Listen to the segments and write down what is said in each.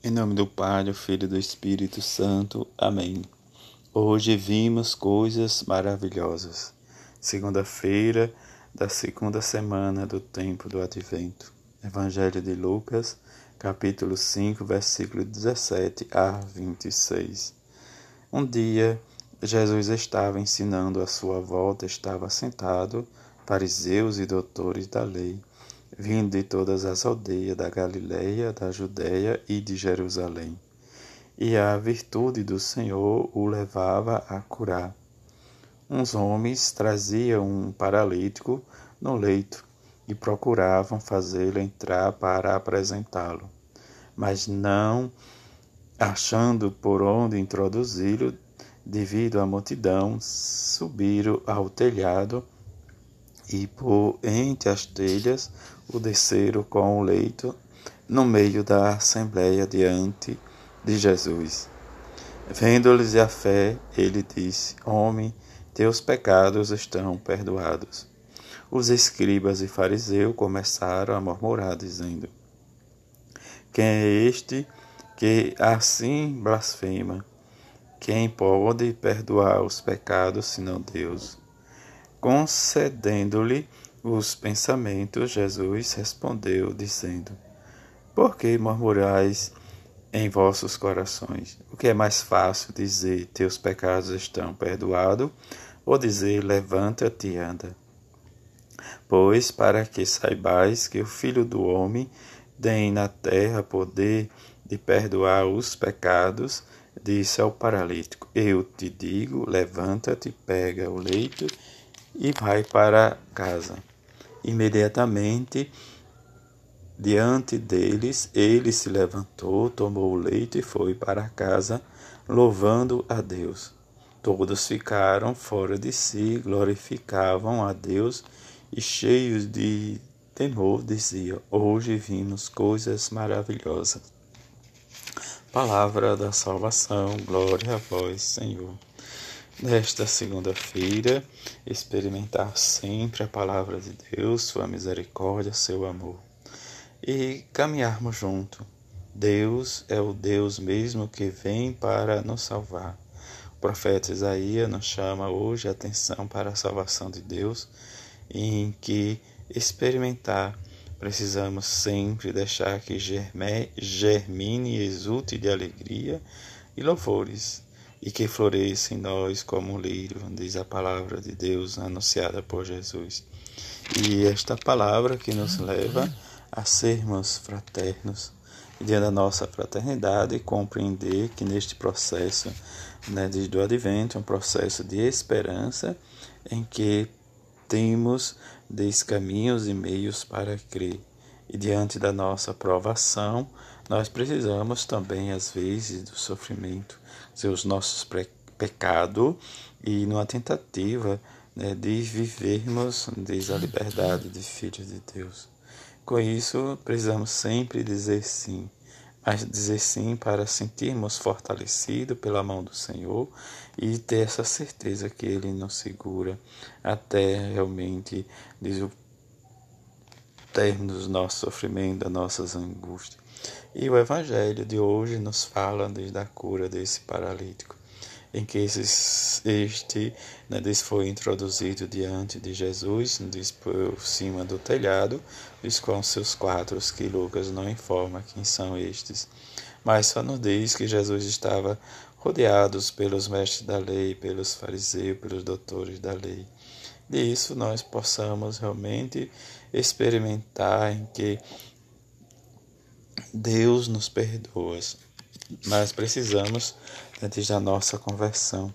Em nome do Pai, do Filho e do Espírito Santo. Amém. Hoje vimos coisas maravilhosas. Segunda-feira da segunda semana do tempo do Advento. Evangelho de Lucas, capítulo 5, versículo 17 a 26. Um dia, Jesus estava ensinando à sua volta, estava sentado, fariseus e doutores da lei vindo de todas as aldeias da Galiléia, da Judéia e de Jerusalém. E a virtude do Senhor o levava a curar. Uns homens traziam um paralítico no leito e procuravam fazê-lo entrar para apresentá-lo. Mas não achando por onde introduzi-lo, devido à multidão, subiram ao telhado e por entre as telhas o desceram com o leito no meio da assembleia diante de Jesus. Vendo-lhes a fé, ele disse: Homem, teus pecados estão perdoados. Os escribas e fariseus começaram a murmurar, dizendo: Quem é este que assim blasfema? Quem pode perdoar os pecados senão Deus? Concedendo-lhe os pensamentos, Jesus respondeu, dizendo: Por que murmurais em vossos corações? O que é mais fácil dizer: Teus pecados estão perdoados, ou dizer: Levanta-te e anda? Pois, para que saibais que o Filho do Homem tem na terra poder de perdoar os pecados, disse ao paralítico: Eu te digo, levanta-te, pega o leito e vai para casa. Imediatamente diante deles, ele se levantou, tomou o leito e foi para casa, louvando a Deus. Todos ficaram fora de si, glorificavam a Deus e cheios de temor diziam: Hoje vimos coisas maravilhosas. Palavra da salvação, glória a vós, Senhor nesta segunda-feira, experimentar sempre a palavra de Deus, sua misericórdia, seu amor e caminharmos junto. Deus é o Deus mesmo que vem para nos salvar. O profeta Isaías nos chama hoje a atenção para a salvação de Deus, em que experimentar precisamos sempre deixar que germine e exulte de alegria e louvores e que floresça em nós como um lírio, diz a palavra de Deus anunciada por Jesus. E esta palavra que nos leva a sermos fraternos, e diante da nossa fraternidade, compreender que neste processo né, do advento, é um processo de esperança em que temos dez caminhos e meios para crer. E diante da nossa provação, nós precisamos também, às vezes, do sofrimento, ser os nossos pecados e numa tentativa né, de vivermos diz a liberdade de filhos de Deus. Com isso, precisamos sempre dizer sim, mas dizer sim para sentirmos fortalecidos pela mão do Senhor e ter essa certeza que Ele nos segura até realmente, diz o término do nosso sofrimento, das nossas angústias. E o Evangelho de hoje nos fala desde a cura desse paralítico, em que esses, este né, foi introduzido diante de Jesus, diz por cima do telhado, diz com seus quatro, que Lucas não informa quem são estes, mas só nos diz que Jesus estava rodeado pelos mestres da lei, pelos fariseus, pelos doutores da lei. Disso nós possamos realmente experimentar em que Deus nos perdoa, mas precisamos né, da nossa conversão.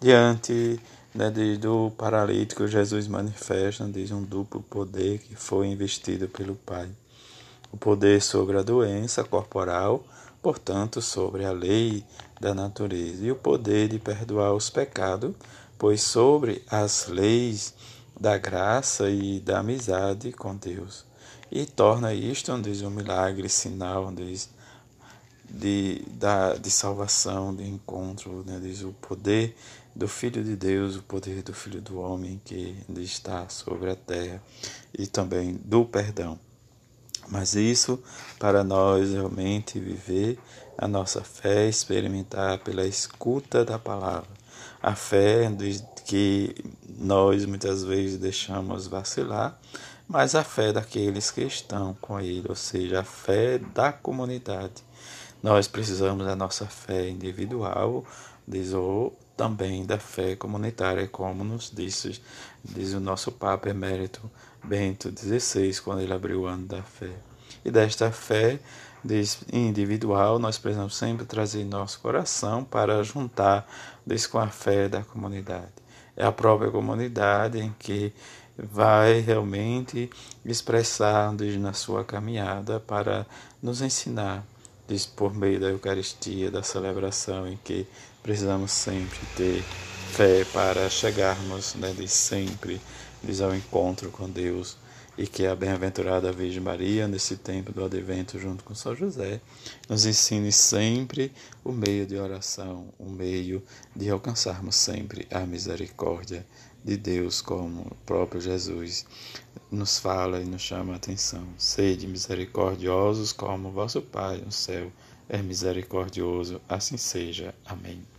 Diante né, do paralítico, Jesus manifesta diz, um duplo poder que foi investido pelo Pai. O poder sobre a doença corporal, portanto, sobre a lei da natureza, e o poder de perdoar os pecados, pois sobre as leis da graça e da amizade com Deus e torna isto um milagre, sinal diz, de, da, de salvação, de encontro, né, diz, o poder do Filho de Deus, o poder do Filho do Homem que está sobre a terra e também do perdão. Mas isso para nós realmente viver a nossa fé, experimentar pela escuta da palavra. A fé que nós muitas vezes deixamos vacilar, mas a fé daqueles que estão com Ele, ou seja, a fé da comunidade. Nós precisamos da nossa fé individual, diz o também da fé comunitária, como nos disse, diz o nosso Papa Emérito Bento XVI, quando ele abriu o ano da fé. E desta fé individual, nós precisamos sempre trazer nosso coração para juntar diz, com a fé da comunidade. É a própria comunidade em que vai realmente expressar diz, na sua caminhada para nos ensinar por meio da Eucaristia, da celebração, em que precisamos sempre ter fé para chegarmos né, de sempre diz, ao encontro com Deus. E que a bem-aventurada Virgem Maria, nesse tempo do advento, junto com São José, nos ensine sempre o meio de oração, o meio de alcançarmos sempre a misericórdia de Deus, como o próprio Jesus nos fala e nos chama a atenção. Sede misericordiosos como vosso Pai no céu é misericordioso, assim seja. Amém.